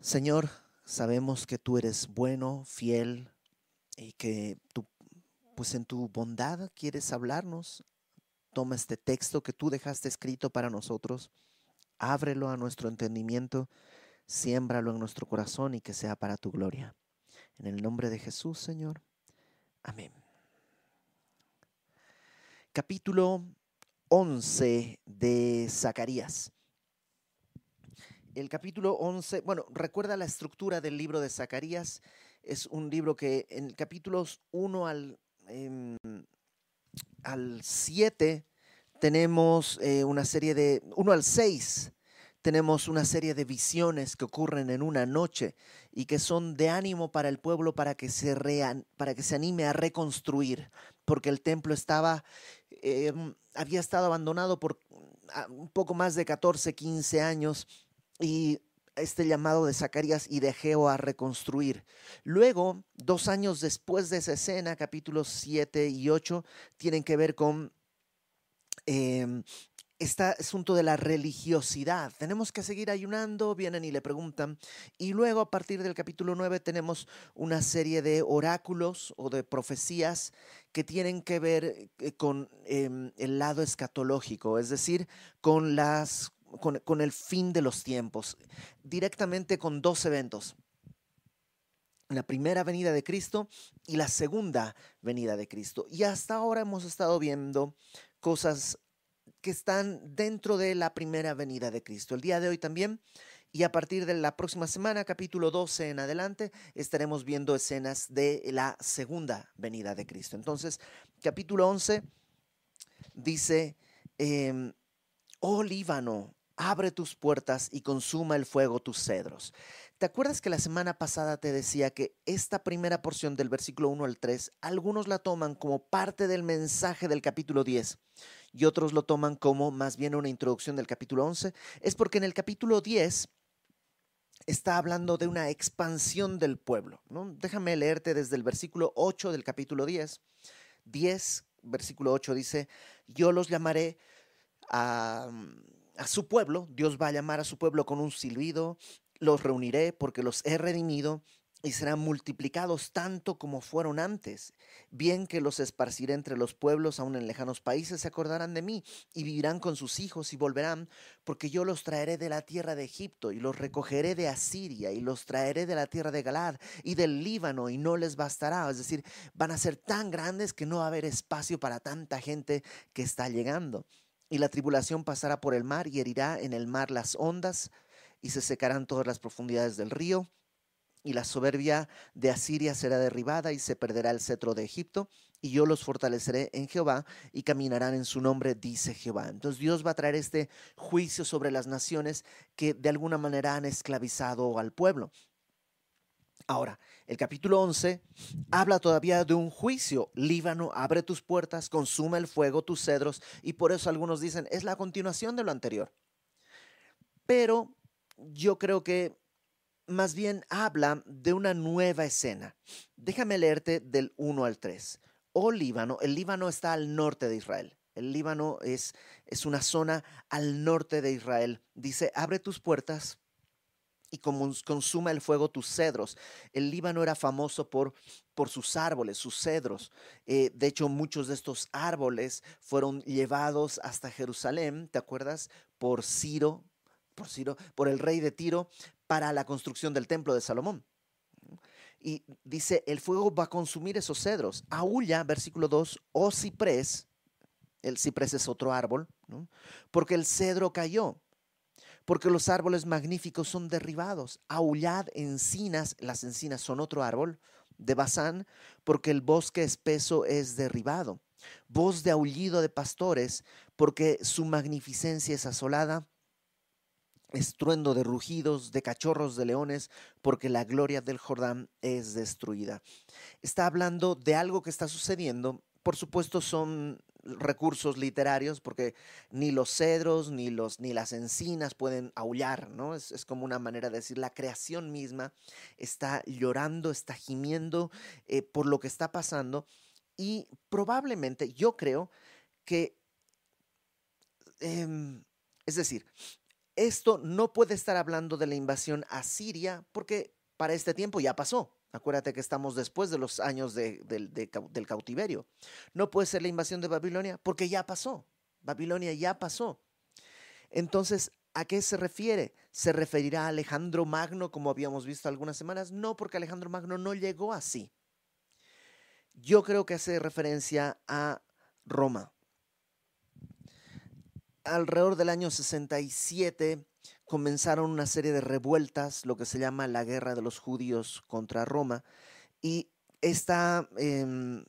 Señor, sabemos que tú eres bueno, fiel y que tú, pues en tu bondad quieres hablarnos. Toma este texto que tú dejaste escrito para nosotros, ábrelo a nuestro entendimiento, siémbralo en nuestro corazón y que sea para tu gloria. En el nombre de Jesús, Señor. Amén. Capítulo 11 de Zacarías el capítulo 11, bueno, recuerda la estructura del libro de Zacarías. Es un libro que en capítulos 1 al, em, al 7 tenemos eh, una serie de, 1 al 6, tenemos una serie de visiones que ocurren en una noche y que son de ánimo para el pueblo para que se, para que se anime a reconstruir, porque el templo estaba, em, había estado abandonado por ah, un poco más de 14, 15 años y este llamado de Zacarías y de Geo a reconstruir. Luego, dos años después de esa escena, capítulos 7 y 8, tienen que ver con este asunto de la religiosidad. Tenemos que seguir ayunando, vienen y le preguntan. Y luego, a partir del capítulo 9, tenemos una serie de oráculos o de profecías que tienen que ver eh, con em, el lado escatológico, es decir, con las con, el fin de los tiempos, directamente con dos eventos la primera venida de Cristo y la segunda venida de Cristo. Y hasta ahora hemos estado viendo cosas que están dentro de la primera venida de Cristo. El día de hoy también, y a partir de la próxima semana, capítulo 12 en adelante, estaremos viendo escenas de la segunda venida de Cristo. Entonces, capítulo 11 dice, em, oh Líbano, abre tus puertas y consuma el fuego tus cedros. ¿Te acuerdas que la semana pasada te decía que esta primera porción del versículo 1 al 3, algunos la toman como parte del mensaje del capítulo 10 y otros lo toman como más bien una introducción del capítulo 11? Es porque en el capítulo 10 está hablando de una expansión del pueblo. Déjame leerte desde el versículo 8 del capítulo 10. 10, versículo 8 dice, yo los llamaré a a su pueblo, Dios va a llamar a su pueblo con un silbido, los reuniré porque los he redimido y serán multiplicados tanto como fueron antes. Bien que los esparciré entre los pueblos, aun en lejanos países, se acordarán de mí y vivirán con sus hijos y volverán, porque yo los traeré de la tierra de Egipto y los recogeré de Asiria y los traeré de la tierra de Galad y del Líbano y no les bastará. Es decir, van a ser tan grandes que no va a haber espacio para tanta gente que está llegando. Y la tribulación pasará por el mar y herirá en el mar las ondas y se secarán todas las profundidades del río. Y la soberbia de Asiria será derribada y se perderá el cetro de Egipto. Y yo los fortaleceré en Jehová y caminarán en su nombre, dice Jehová. Entonces Dios va a traer este juicio sobre las naciones que de alguna manera han esclavizado al pueblo. Ahora, el capítulo 11 habla todavía de un juicio. Líbano, abre tus puertas, consume el fuego tus cedros, y por eso algunos dicen, es la continuación de lo anterior. Pero yo creo que más bien habla de una nueva escena. Déjame leerte del 1 al 3. Oh Líbano, el Líbano está al norte de Israel. El Líbano es, es una zona al norte de Israel. Dice, abre tus puertas y consuma el fuego tus cedros. El Líbano era famoso por, por sus árboles, sus cedros. Eh, de hecho, muchos de estos árboles fueron llevados hasta Jerusalén, ¿te acuerdas? Por Ciro, por Ciro, por el rey de Tiro, para la construcción del templo de Salomón. Y dice, el fuego va a consumir esos cedros. Aúlla, versículo 2, o ciprés, el ciprés es otro árbol, porque el cedro cayó porque los árboles magníficos son derribados. Aullad encinas, las encinas son otro árbol de Bazán, porque el bosque espeso es derribado. Voz de aullido de pastores, porque su magnificencia es asolada. Estruendo de rugidos, de cachorros de leones, porque la gloria del Jordán es destruida. Está hablando de algo que está sucediendo. Por supuesto, son recursos literarios porque ni los cedros ni, los, ni las encinas pueden aullar, ¿no? Es, como una manera de decir, la creación misma está llorando, está gimiendo eh, por lo que está pasando y probablemente yo creo que, em, es decir, esto no puede estar hablando de la invasión a Siria porque para este tiempo ya pasó. Acuérdate que estamos después de los años del cautiverio. No puede ser la invasión de Babilonia porque ya pasó. Babilonia ya pasó. Entonces, ¿a qué se refiere? ¿Se referirá a Alejandro Magno como habíamos visto algunas semanas? No, porque Alejandro Magno no llegó así. Yo creo que hace referencia a Roma. Alrededor del año 67 comenzaron una serie de revueltas, lo que se llama la guerra de los judíos contra Roma, y esta, em,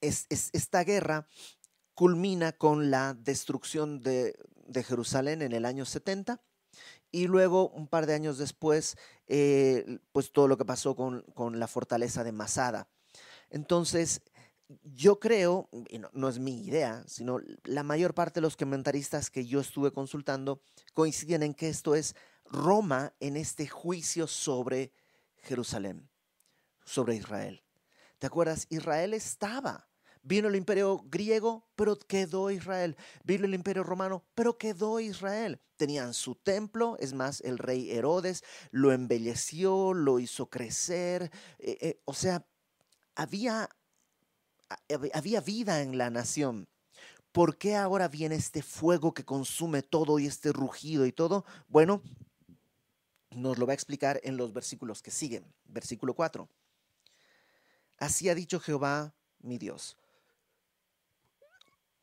esta guerra culmina con la destrucción de, Jerusalén en el año 70 y luego un par de años después, eh, pues todo lo que pasó con, con, la fortaleza de Masada. Entonces, yo creo, y no, es mi idea, sino la mayor parte de los comentaristas que yo estuve consultando coinciden en que esto es Roma en este juicio sobre Jerusalén, sobre Israel. ¿Te acuerdas? Israel estaba. Vino el imperio griego, pero quedó Israel. Vino el imperio romano, pero quedó Israel. Tenían su templo, es más, el rey Herodes lo embelleció, lo hizo crecer. Eh, eh, o sea, había había vida en la nación. ¿Por qué ahora viene este fuego que consume todo y este rugido y todo? Bueno, nos lo va a explicar en los versículos que siguen. Versículo 4. Así ha dicho Jehová, mi Dios.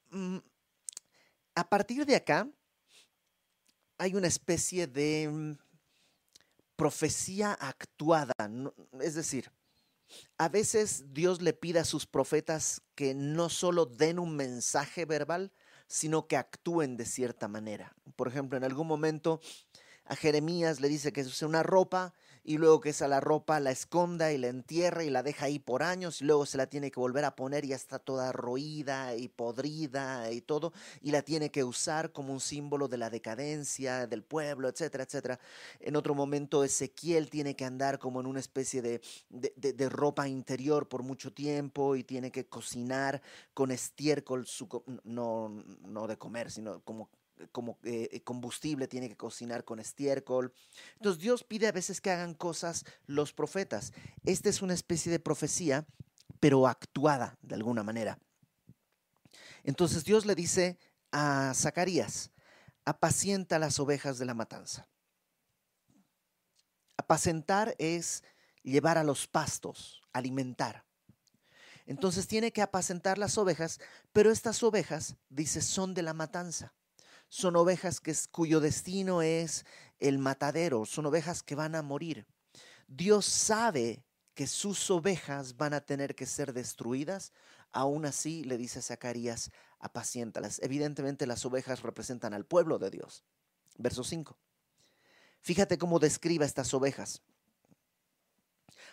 Mm, a partir de acá hay una especie de mm, profecía actuada, es decir, a veces Dios le pide a sus profetas que no solo den un mensaje verbal, sino que actúen de cierta manera. Por ejemplo, en algún momento a Jeremías le dice que use una ropa y luego que esa la ropa la esconda y la entierra y la deja ahí por años y luego se la tiene que volver a poner y ya está toda roída y podrida y todo y la tiene que usar como un símbolo de la decadencia del pueblo, etcétera, etcétera. En otro momento Ezequiel tiene que andar como en una especie de, de, ropa interior por mucho tiempo y tiene que cocinar con estiércol, su, no, no de comer, sino como como eh, combustible, tiene que cocinar con estiércol. Entonces Dios pide a veces que hagan cosas los profetas. Esta es una especie de profecía, pero actuada de alguna manera. Entonces Dios le dice a Zacarías, apacienta las ovejas de la matanza. Apacentar es llevar a los pastos, alimentar. Entonces tiene que apacentar las ovejas, pero estas ovejas, dice, son de la matanza son ovejas cuyo destino es el matadero, son ovejas que van a morir. Dios sabe que sus ovejas van a tener que ser destruidas, aún así le dice a Zacarías, apaciéntalas. Evidentemente las ovejas representan al pueblo de Dios. Verso 5. Fíjate cómo describe estas ovejas,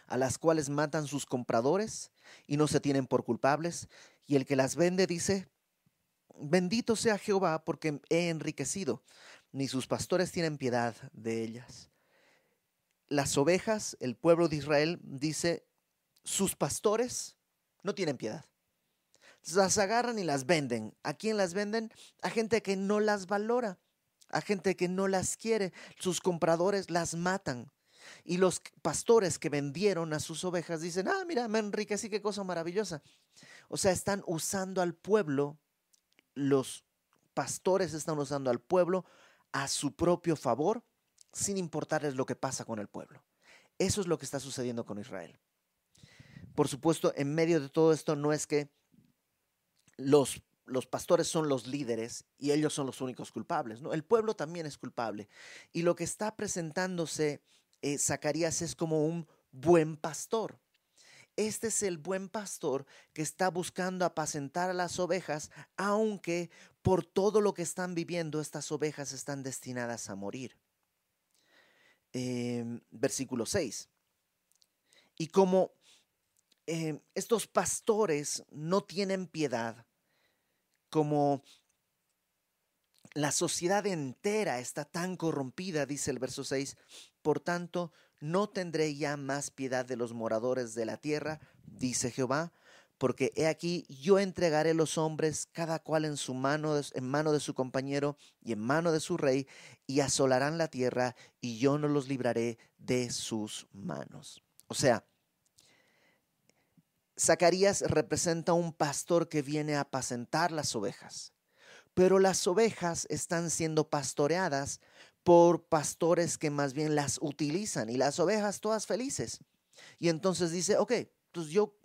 a las cuales matan sus compradores y no se tienen por culpables, y el que las vende dice, Bendito sea Jehová porque he enriquecido, ni sus pastores tienen piedad de ellas. Las ovejas, el pueblo de Israel, dice, sus pastores no tienen piedad. Las agarran y las venden. ¿A quién las venden? A gente que no las valora, a gente que no las quiere. Sus compradores las matan. Y los pastores que vendieron a sus ovejas dicen, ah, mira, me enriquecí, qué cosa maravillosa. O sea, están usando al pueblo los pastores están usando al pueblo a su propio favor sin importarles lo que pasa con el pueblo. Eso es lo que está sucediendo con Israel. Por supuesto, en medio de todo esto no es que los, pastores son los líderes y ellos son los únicos culpables. ¿no? El pueblo también es culpable. Y lo que está presentándose eh, Zacarías es como un buen pastor. Este es el buen pastor que está buscando apacentar a las ovejas, aunque por todo lo que están viviendo estas ovejas están destinadas a morir. Em, versículo 6. Y como em, estos pastores no tienen piedad, como la sociedad entera está tan corrompida, dice el verso 6, por tanto, no tendré ya más piedad de los moradores de la tierra, dice Jehová, porque he aquí yo entregaré los hombres cada cual en su mano en mano de su compañero y en mano de su rey y asolarán la tierra y yo no los libraré de sus manos. O sea, Zacarías representa un pastor que viene a apacentar las ovejas, pero las ovejas están siendo pastoreadas por pastores que más bien las utilizan y las ovejas todas felices. Y entonces dice, ok, pues yo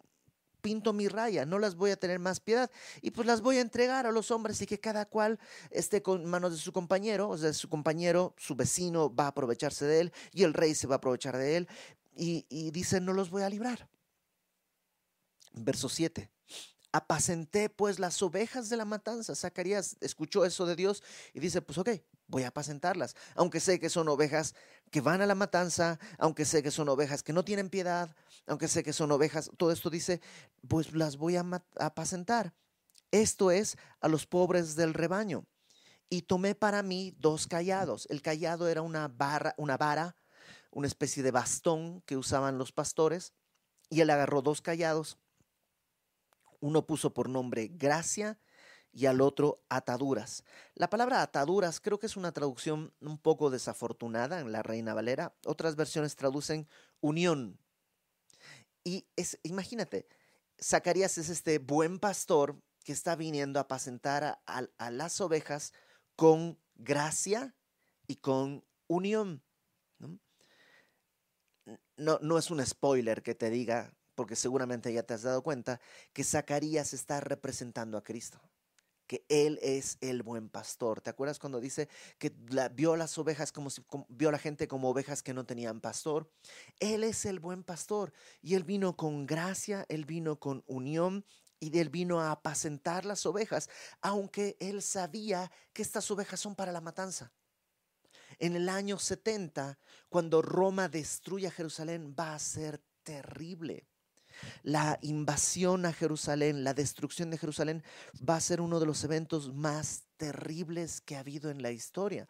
pinto mi raya, no las voy a tener más piedad y pues las voy a entregar a los hombres y que cada cual esté con manos de su compañero, o sea, su compañero, su vecino va a aprovecharse de él y el rey se va a aprovechar de él y, y dice, no los voy a librar. Verso 7. Apacenté pues las ovejas de la matanza. Zacarías escuchó eso de Dios y dice, pues ok, voy a apacentarlas, aunque sé que son ovejas que van a la matanza, aunque sé que son ovejas que no tienen piedad, aunque sé que son ovejas, todo esto dice, pues las voy a apacentar. Esto es a los pobres del rebaño. Y tomé para mí dos callados. El callado era una barra, una vara, una especie de bastón que usaban los pastores, y él agarró dos callados. Uno puso por nombre gracia y al otro ataduras. La palabra ataduras creo que es una traducción un poco desafortunada en la Reina Valera. Otras versiones traducen unión. Y es, imagínate, Zacarías es este buen pastor que está viniendo a apacentar a, las ovejas con gracia y con unión. ¿no? no es un spoiler que te diga, porque seguramente ya te has dado cuenta, que Zacarías está representando a Cristo que Él es el buen pastor. ¿Te acuerdas cuando dice que vio las ovejas como si vio la gente como ovejas que no tenían pastor? Él es el buen pastor y Él vino con gracia, Él vino con unión y Él vino a apacentar las ovejas, aunque Él sabía que estas ovejas son para la matanza. En el año 70, cuando Roma destruye a Jerusalén, va a ser terrible. La invasión a Jerusalén, la destrucción de Jerusalén va a ser uno de los eventos más terribles que ha habido en la historia.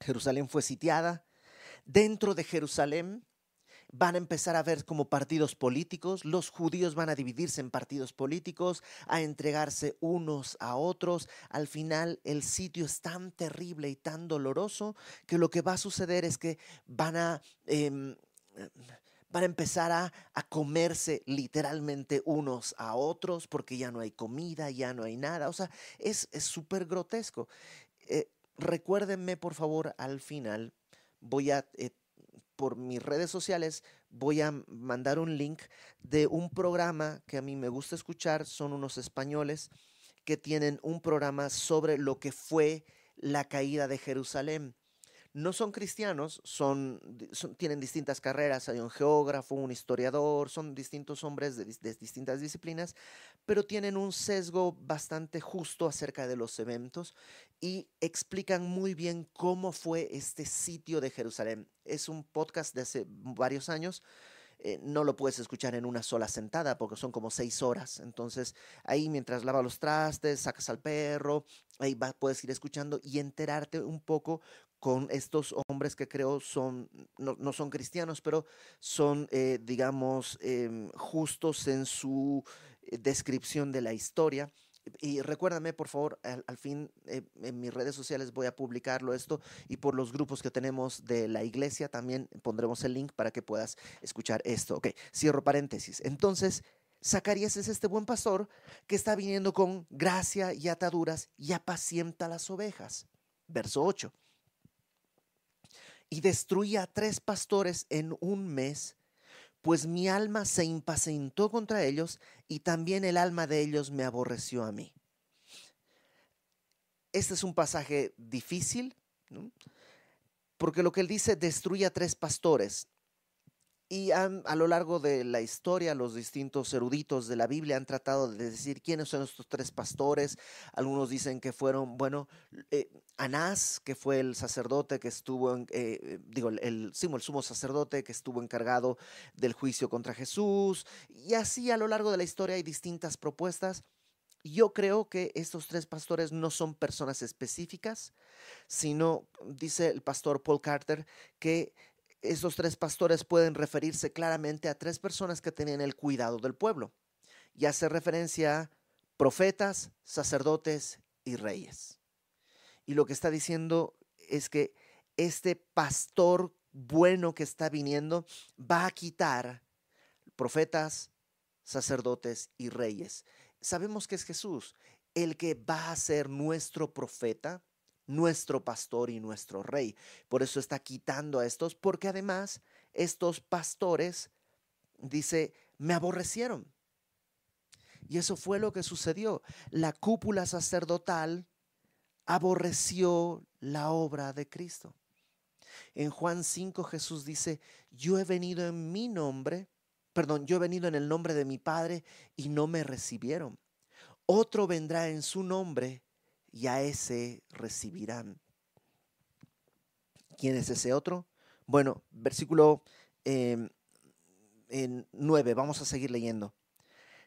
Jerusalén fue sitiada. Dentro de Jerusalén van a empezar a ver como partidos políticos, los judíos van a dividirse en partidos políticos, a entregarse unos a otros. Al final el sitio es tan terrible y tan doloroso que lo que va a suceder es que van a... Em, van a empezar a, comerse literalmente unos a otros porque ya no hay comida, ya no hay nada. O sea, es súper grotesco. Eh, recuérdenme, por favor, al final, voy a, eh, por mis redes sociales, voy a mandar un link de un programa que a mí me gusta escuchar. Son unos españoles que tienen un programa sobre lo que fue la caída de Jerusalén no son cristianos, son, tienen distintas carreras, hay un geógrafo, un historiador, son distintos hombres de, distintas disciplinas, pero tienen un sesgo bastante justo acerca de los eventos y explican muy bien cómo fue este sitio de Jerusalén. Es un podcast de hace varios años. Eh, no lo puedes escuchar en una sola sentada porque son como seis horas. Entonces, ahí mientras lavas los trastes, sacas al perro, ahí puedes ir escuchando y enterarte un poco con estos hombres que creo son, no, son cristianos, pero son, eh, digamos, em, justos en su eh, descripción de la historia. Y recuérdame, por favor, al, fin eh, en mis redes sociales voy a publicarlo esto y por los grupos que tenemos de la iglesia también pondremos el link para que puedas escuchar esto. Ok, cierro paréntesis. Entonces, Zacarías es este buen pastor que está viniendo con gracia y ataduras y apacienta las ovejas. Verso 8 y destruí a tres pastores en un mes, pues mi alma se impacientó contra ellos y también el alma de ellos me aborreció a mí. Este es un pasaje difícil, porque lo que él dice, destruye a tres pastores. Y a lo largo de la historia, los distintos eruditos de la Biblia han tratado de decir quiénes son estos tres pastores. Algunos dicen que fueron, bueno, eh, Anás, que fue el sacerdote que estuvo, en, eh, digo, el, el sumo sacerdote que estuvo encargado del juicio contra Jesús. Y así a lo largo de la historia hay distintas propuestas. Yo creo que estos tres pastores no son personas específicas, sino, dice el pastor Paul Carter, que estos tres pastores pueden referirse claramente a tres personas que tenían el cuidado del pueblo. y hace referencia a profetas, sacerdotes y reyes. Y lo que está diciendo es que este pastor bueno que está viniendo va a quitar profetas, sacerdotes y reyes. Sabemos que es Jesús, el que va a ser nuestro profeta, nuestro pastor y nuestro rey. Por eso está quitando a estos, porque además estos pastores, dice, me aborrecieron. Y eso fue lo que sucedió. La cúpula sacerdotal aborreció la obra de Cristo. En Juan 5 Jesús dice, yo he venido en mi nombre, perdón, yo he venido en el nombre de mi Padre y no me recibieron. Otro vendrá en su nombre y a ese recibirán. ¿Quién es ese otro? Bueno, versículo em, en 9, vamos a seguir leyendo.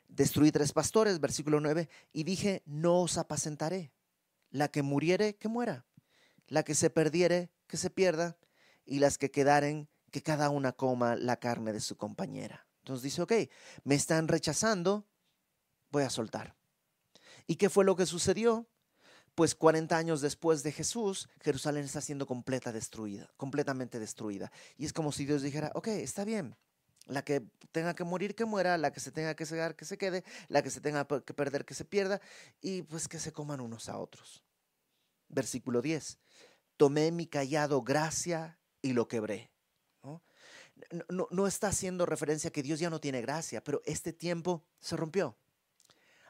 Destruí tres pastores, versículo 9, y dije, no os apacentaré. La que muriere, que muera. La que se perdiere, que se pierda. Y las que quedaren, que cada una coma la carne de su compañera. Entonces dice, ok, me están rechazando, voy a soltar. ¿Y qué fue lo que sucedió? Pues 40 años después de Jesús, Jerusalén está siendo completa destruida, completamente destruida. Y es como si Dios dijera, ok, está bien, la que tenga que morir, que muera, la que se tenga que cegar, que se quede, la que se tenga que perder, que se pierda, y pues que se coman unos a otros. Versículo 10. Tomé mi callado gracia y lo quebré. ¿no? No, está haciendo referencia a que Dios ya no tiene gracia, pero este tiempo se rompió.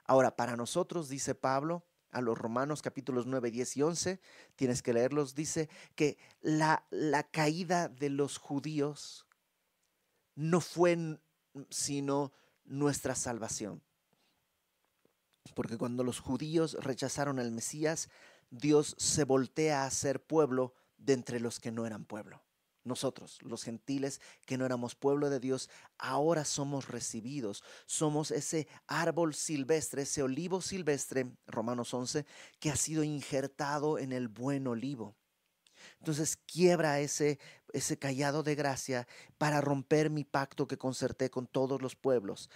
Ahora, para nosotros, dice Pablo, a los Romanos capítulos 9, 10 y 11, tienes que leerlos, dice que la, la caída de los judíos no fue sino nuestra salvación. Porque cuando los judíos rechazaron al Mesías, Dios se voltea a ser pueblo de entre los que no eran pueblo. Nosotros, los gentiles que no éramos pueblo de Dios, ahora somos recibidos. Somos ese árbol silvestre, ese olivo silvestre, Romanos 11, que ha sido injertado en el buen olivo. Entonces quiebra ese, ese callado de gracia para romper mi pacto que concerté con todos los pueblos.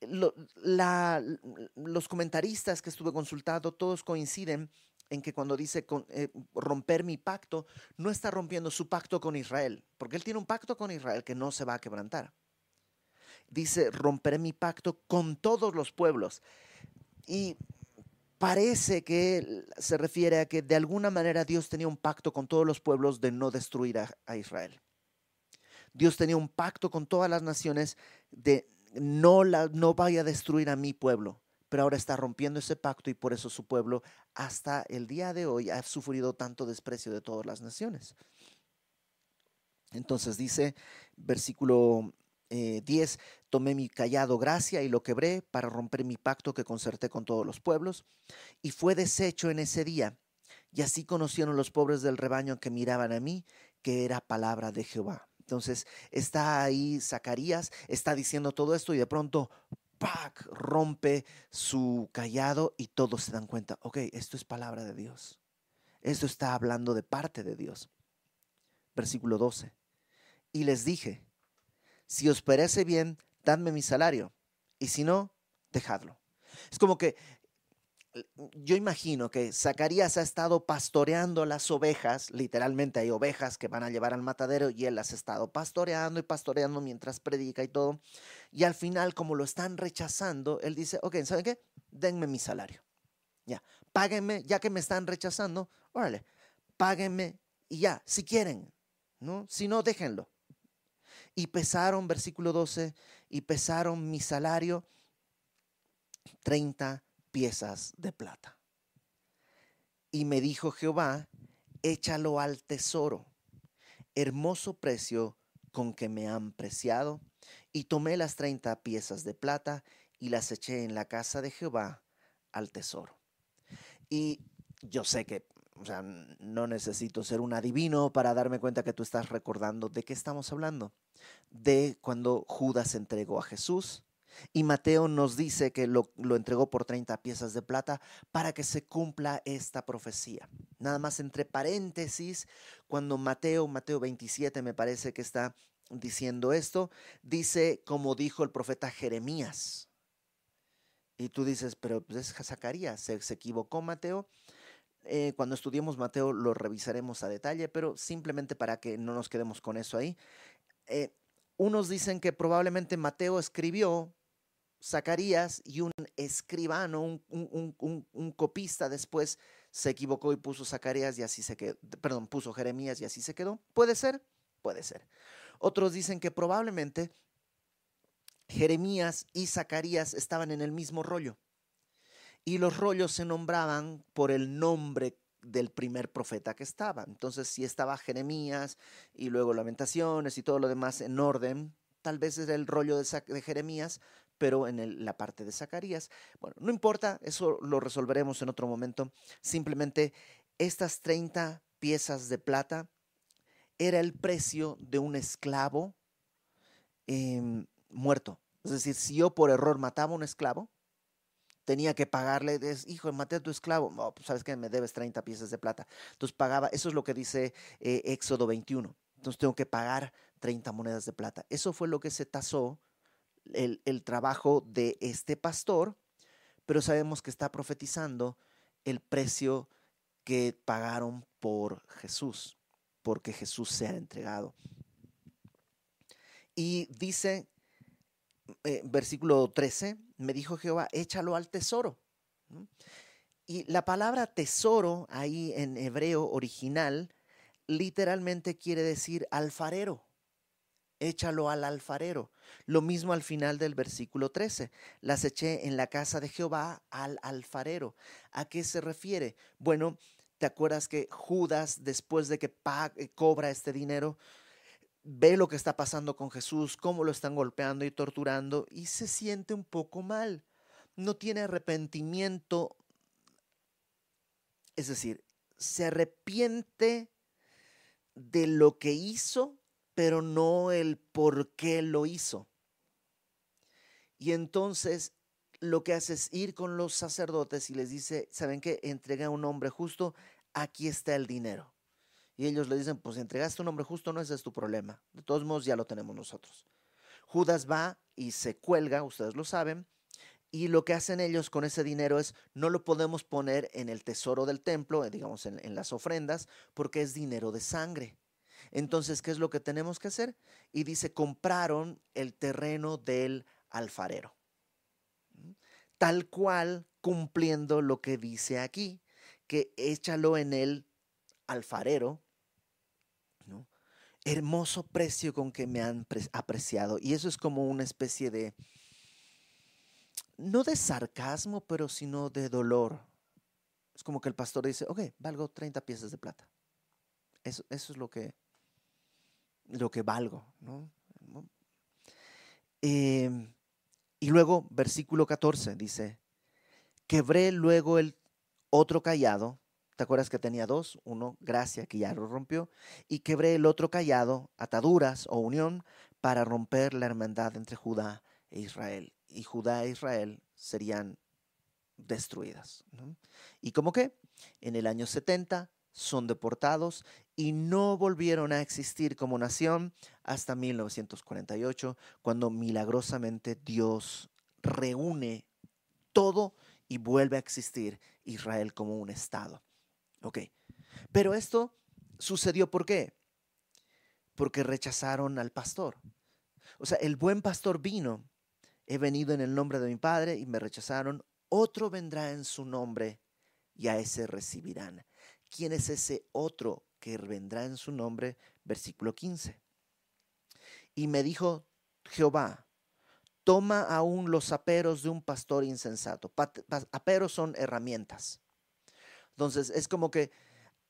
los comentaristas que estuve consultando, todos coinciden en que cuando dice eh, romper mi pacto, no está rompiendo su pacto con Israel, porque él tiene un pacto con Israel que no se va a quebrantar. Dice, romperé mi pacto con todos los pueblos. Y parece que se refiere a que de alguna manera Dios tenía un pacto con todos los pueblos de no destruir a, Israel. Dios tenía un pacto con todas las naciones de no, la, no vaya a destruir a mi pueblo, pero ahora está rompiendo ese pacto y por eso su pueblo hasta el día de hoy ha sufrido tanto desprecio de todas las naciones. Entonces dice, versículo 10, eh, tomé mi callado gracia y lo quebré para romper mi pacto que concerté con todos los pueblos, y fue deshecho en ese día. Y así conocieron los pobres del rebaño que miraban a mí, que era palabra de Jehová. Entonces está ahí Zacarías, está diciendo todo esto y de pronto, ¡pac! rompe su callado y todos se dan cuenta, ok, esto es palabra de Dios. Esto está hablando de parte de Dios. Versículo 12. Y les dije, si os parece bien, dadme mi salario, y si no, dejadlo. Es como que yo imagino que Zacarías ha estado pastoreando las ovejas, literalmente hay ovejas que van a llevar al matadero y él las ha estado pastoreando y pastoreando mientras predica y todo. Y al final, como lo están rechazando, él dice, ok, ¿saben qué? Denme mi salario. Ya, páguenme, ya que me están rechazando, órale, páguenme y ya, si quieren, ¿no? Si no, déjenlo. Y pesaron, versículo 12, y pesaron mi salario 30 piezas de plata. Y me dijo Jehová, échalo al tesoro, hermoso precio con que me han preciado. Y tomé las 30 piezas de plata y las eché en la casa de Jehová al tesoro. Y yo sé que o sea, no necesito ser un adivino para darme cuenta que tú estás recordando de qué estamos hablando. De cuando Judas entregó a Jesús. Y Mateo nos dice que lo, entregó por 30 piezas de plata para que se cumpla esta profecía. Nada más entre paréntesis, cuando Mateo, Mateo 27 me parece que está diciendo esto, dice como dijo el profeta Jeremías. Y tú dices, pero pues es Zacarías, se, se equivocó Mateo. Eh, cuando estudiemos Mateo lo revisaremos a detalle, pero simplemente para que no nos quedemos con eso ahí. Eh, unos dicen que probablemente Mateo escribió Zacarías y un escribano, un, copista después se equivocó y puso Zacarías y así se quedó, perdón, puso Jeremías y así se quedó. ¿Puede ser? Puede ser. Otros dicen que probablemente Jeremías y Zacarías estaban en el mismo rollo y los rollos se nombraban por el nombre del primer profeta que estaba. Entonces, si estaba Jeremías y luego Lamentaciones y todo lo demás en orden, tal vez era el rollo de, Jeremías, pero en la parte de Zacarías. Bueno, no importa, eso lo resolveremos en otro momento. Simplemente estas 30 piezas de plata era el precio de un esclavo em, muerto. Es decir, si yo por error mataba a un esclavo, tenía que pagarle, hijo, maté a tu esclavo, pues sabes que me debes 30 piezas de plata. Entonces pagaba, eso es lo que dice eh, Éxodo 21. Entonces tengo que pagar 30 monedas de plata. Eso fue lo que se tasó el, trabajo de este pastor, pero sabemos que está profetizando el precio que pagaron por Jesús, porque Jesús se ha entregado. Y dice, eh, versículo 13, me dijo Jehová, échalo al tesoro. Y la palabra tesoro ahí en hebreo original literalmente quiere decir alfarero échalo al alfarero. Lo mismo al final del versículo 13. Las eché en la casa de Jehová al alfarero. ¿A qué se refiere? Bueno, ¿te acuerdas que Judas, después de que eh, cobra este dinero, ve lo que está pasando con Jesús, cómo lo están golpeando y torturando, y se siente un poco mal? No tiene arrepentimiento. Es decir, se arrepiente de lo que hizo pero no el por qué lo hizo. Y entonces lo que hace es ir con los sacerdotes y les dice, ¿saben qué? Entrega a un hombre justo, aquí está el dinero. Y ellos le dicen, pues entregaste a un hombre justo, no ese es tu problema. De todos modos ya lo tenemos nosotros. Judas va y se cuelga, ustedes lo saben, y lo que hacen ellos con ese dinero es, no lo podemos poner en el tesoro del templo, eh, digamos en, en las ofrendas, porque es dinero de sangre. Entonces, ¿qué es lo que tenemos que hacer? Y dice, compraron el terreno del alfarero. Tal cual cumpliendo lo que dice aquí, que échalo en el alfarero. Hermoso precio con que me han apreciado. Y eso es como una especie de, no de sarcasmo, pero sino de dolor. Es como que el pastor dice, ok, valgo 30 piezas de plata. Eso es lo que, lo que valgo. ¿no? Em, y luego, versículo 14 dice, quebré luego el otro callado, ¿te acuerdas que tenía dos? Uno, gracia, que ya lo rompió, y quebré el otro callado, ataduras o unión, para romper la hermandad entre Judá e Israel. Y Judá e Israel serían destruidas. ¿Y cómo que? En el año 70 son deportados y no volvieron a existir como nación hasta 1948, cuando milagrosamente Dios reúne todo y vuelve a existir Israel como un Estado. Ok, pero esto sucedió ¿por qué? Porque rechazaron al pastor. O sea, el buen pastor vino, he venido en el nombre de mi Padre y me rechazaron, otro vendrá en su nombre y a ese recibirán. ¿Quién es ese otro que vendrá en su nombre? Versículo 15. Y me dijo Jehová, toma aún los aperos de un pastor insensato. Aperos son herramientas. Entonces es como que,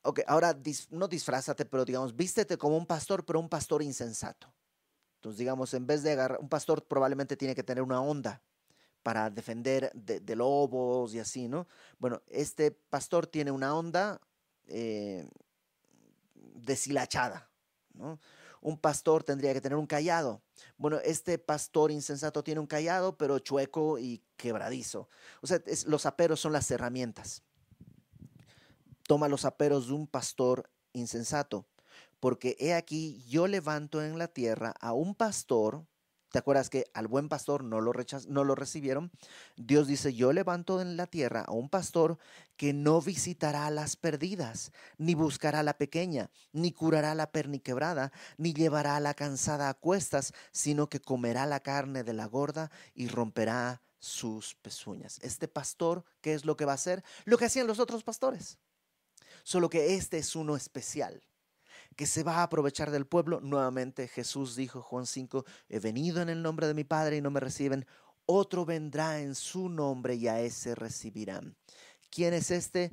ok, ahora no disfrázate, pero digamos, vístete como un pastor, pero un pastor insensato. Entonces, digamos, en vez de agarrar, un pastor probablemente tiene que tener una onda para defender de, lobos y así, ¿no? Bueno, este pastor tiene una onda eh, deshilachada. Un pastor tendría que tener un callado. Bueno, este pastor insensato tiene un callado, pero chueco y quebradizo. O sea, los aperos son las herramientas. Toma los aperos de un pastor insensato, porque he aquí yo levanto en la tierra a un pastor ¿Te acuerdas que al buen pastor no lo, no lo recibieron? Dios dice, yo levanto en la tierra a un pastor que no visitará a las perdidas, ni buscará a la pequeña, ni curará a la perniquebrada, ni llevará a la cansada a cuestas, sino que comerá la carne de la gorda y romperá sus pezuñas. Este pastor, ¿qué es lo que va a hacer? Lo que hacían los otros pastores. Solo que este es uno especial que se va a aprovechar del pueblo. Nuevamente Jesús dijo, Juan 5, he venido en el nombre de mi Padre y no me reciben. Otro vendrá en su nombre y a ese recibirán. ¿Quién es este?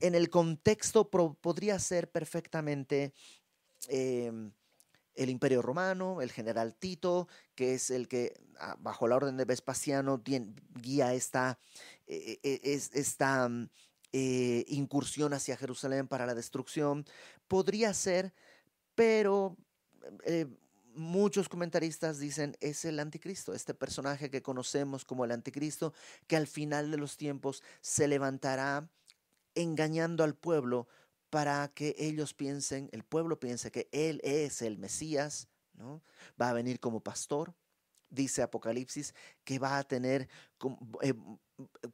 En el contexto podría ser perfectamente em, el imperio romano, el general Tito, que es el que ah, bajo la orden de Vespasiano guía esta, e, e, e, esta eh, incursión hacia Jerusalén para la destrucción. Podría ser, pero eh, muchos comentaristas dicen es el anticristo, este personaje que conocemos como el anticristo, que al final de los tiempos se levantará engañando al pueblo para que ellos piensen, el pueblo piense que él es el Mesías, ¿no? Va a venir como pastor, dice Apocalipsis, que va a tener eh,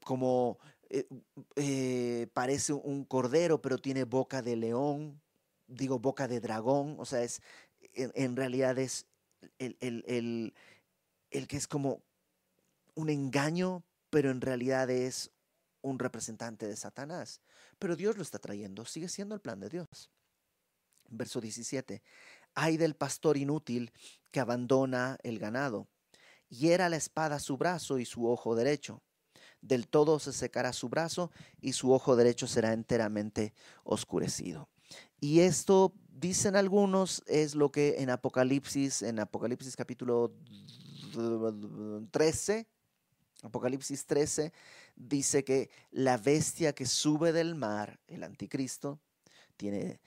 como eh, eh, parece un cordero, pero tiene boca de león, digo boca de dragón, o sea, es, en, realidad es el, el, el, que es como un engaño, pero en realidad es un representante de Satanás. Pero Dios lo está trayendo, sigue siendo el plan de Dios. Verso 17. Hay del pastor inútil que abandona el ganado, hiera la espada su brazo y su ojo derecho del todo se secará su brazo y su ojo derecho será enteramente oscurecido. Y esto, dicen algunos, es lo que en Apocalipsis, en Apocalipsis capítulo 13, Apocalipsis 13, dice que la bestia que sube del mar, el anticristo, tiene,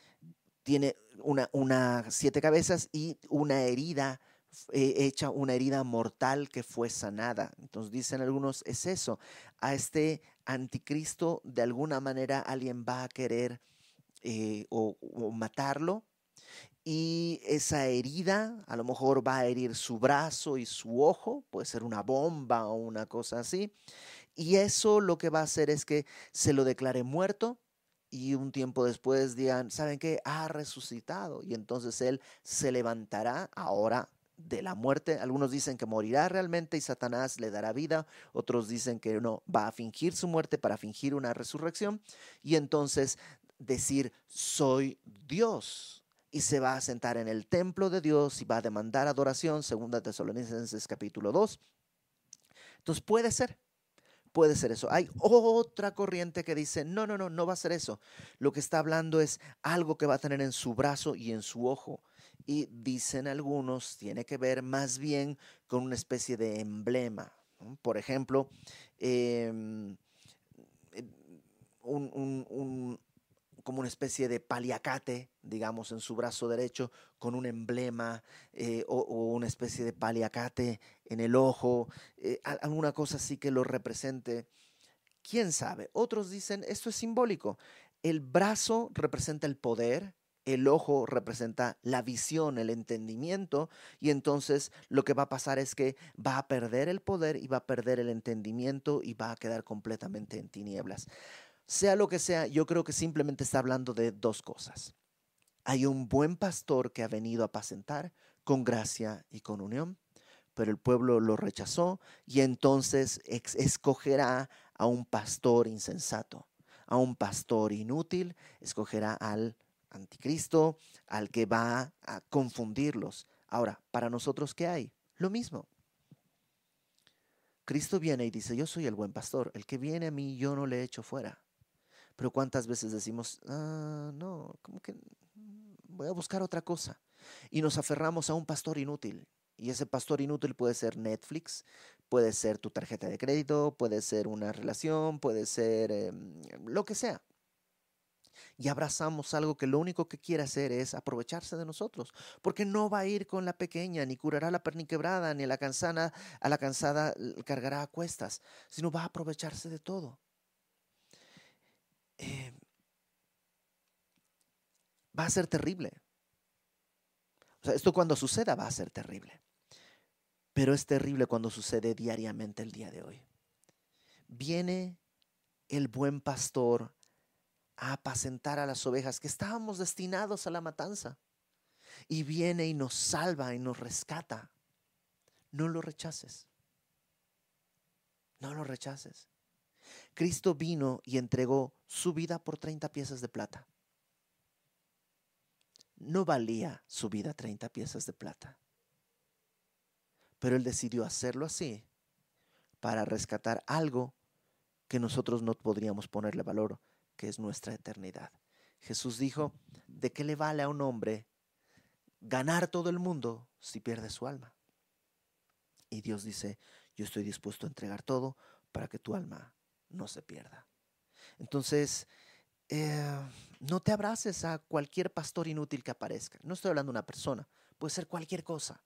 tiene una, una siete cabezas y una herida hecha una herida mortal que fue sanada. Entonces dicen algunos, es eso, a este anticristo de alguna manera alguien va a querer eh, o, matarlo y esa herida a lo mejor va a herir su brazo y su ojo, puede ser una bomba o una cosa así, y eso lo que va a hacer es que se lo declare muerto y un tiempo después digan, ¿saben qué? Ha resucitado y entonces él se levantará ahora de la muerte. Algunos dicen que morirá realmente y Satanás le dará vida. Otros dicen que no, va a fingir su muerte para fingir una resurrección. Y entonces decir, soy Dios. Y se va a sentar en el templo de Dios y va a demandar adoración, segunda Tesalonicenses capítulo 2. Entonces puede ser, puede ser eso. Hay otra corriente que dice, no, no, no, no va a ser eso. Lo que está hablando es algo que va a tener en su brazo y en su ojo y dicen algunos, tiene que ver más bien con una especie de emblema. Por ejemplo, em, un, como una especie de paliacate, digamos, en su brazo derecho, con un emblema eh, o, una especie de paliacate en el ojo, eh, alguna cosa así que lo represente. ¿Quién sabe? Otros dicen, esto es simbólico. El brazo representa el poder, el ojo representa la visión, el entendimiento, y entonces lo que va a pasar es que va a perder el poder y va a perder el entendimiento y va a quedar completamente en tinieblas. Sea lo que sea, yo creo que simplemente está hablando de dos cosas. Hay un buen pastor que ha venido a apacentar con gracia y con unión, pero el pueblo lo rechazó y entonces escogerá a un pastor insensato, a un pastor inútil, escogerá al anticristo, al que va a confundirlos. Ahora, para nosotros, ¿qué hay? Lo mismo. Cristo viene y dice, yo soy el buen pastor, el que viene a mí yo no le echo fuera. Pero ¿cuántas veces decimos, ah, no, como que voy a buscar otra cosa? Y nos aferramos a un pastor inútil. Y ese pastor inútil puede ser Netflix, puede ser tu tarjeta de crédito, puede ser una relación, puede ser em, lo que sea y abrazamos algo que lo único que quiere hacer es aprovecharse de nosotros, porque no va a ir con la pequeña, ni curará la perniquebrada, ni la cansana, a la cansada cargará a cuestas, sino va a aprovecharse de todo. Eh, va a ser terrible. O sea, esto cuando suceda va a ser terrible. pero es terrible cuando sucede diariamente el día de hoy. Viene el buen pastor a apacentar a las ovejas que estábamos destinados a la matanza. Y viene y nos salva y nos rescata. No lo rechaces. No lo rechaces. Cristo vino y entregó su vida por 30 piezas de plata. No valía su vida 30 piezas de plata. Pero Él decidió hacerlo así para rescatar algo que nosotros no podríamos ponerle valor, que es nuestra eternidad. Jesús dijo, ¿de qué le vale a un hombre ganar todo el mundo si pierde su alma? Y Dios dice, yo estoy dispuesto a entregar todo para que tu alma no se pierda. Entonces, eh, no te abraces a cualquier pastor inútil que aparezca. No estoy hablando de una persona, puede ser cualquier cosa.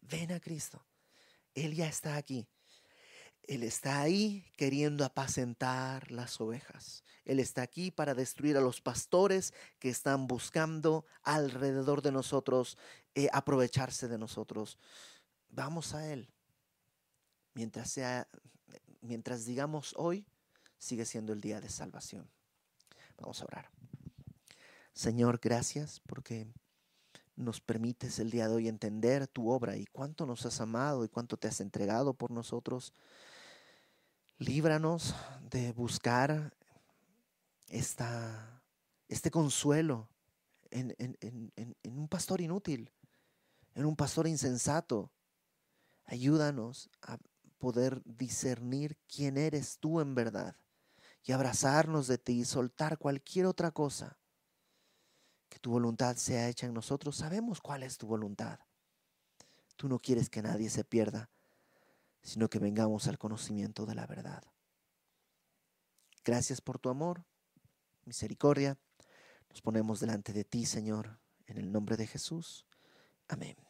Ven a Cristo. Él ya está aquí. Él está ahí queriendo apacentar las ovejas. Él está aquí para destruir a los pastores que están buscando alrededor de nosotros eh, aprovecharse de nosotros. Vamos a Él. Mientras mientras digamos hoy, sigue siendo el día de salvación. Vamos a orar. Señor, gracias porque nos permites el día de hoy entender tu obra y cuánto nos has amado y cuánto te has entregado por nosotros. Líbranos de buscar esta, este consuelo en, en un pastor inútil, en un pastor insensato. Ayúdanos a poder discernir quién eres tú en verdad y abrazarnos de ti y soltar cualquier otra cosa. Que tu voluntad sea hecha en nosotros. Sabemos cuál es tu voluntad. Tú no quieres que nadie se pierda, sino que vengamos al conocimiento de la verdad. Gracias por tu amor, misericordia. Nos ponemos delante de ti, Señor, en el nombre de Jesús. Amén.